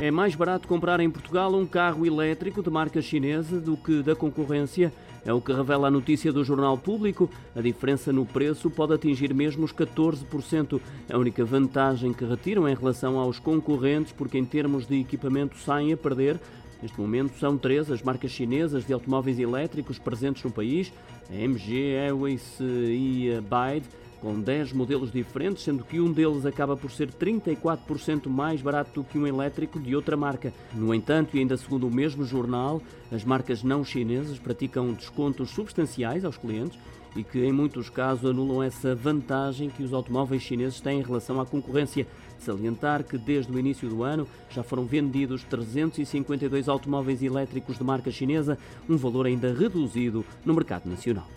É mais barato comprar em Portugal um carro elétrico de marca chinesa do que da concorrência. É o que revela a notícia do Jornal Público. A diferença no preço pode atingir mesmo os 14%. A única vantagem que retiram em relação aos concorrentes, porque em termos de equipamento saem a perder. Neste momento são três as marcas chinesas de automóveis elétricos presentes no país: a MG, Airways e a Bide com 10 modelos diferentes, sendo que um deles acaba por ser 34% mais barato do que um elétrico de outra marca. No entanto, e ainda segundo o mesmo jornal, as marcas não chinesas praticam descontos substanciais aos clientes e que, em muitos casos, anulam essa vantagem que os automóveis chineses têm em relação à concorrência. Salientar que, desde o início do ano, já foram vendidos 352 automóveis elétricos de marca chinesa, um valor ainda reduzido no mercado nacional.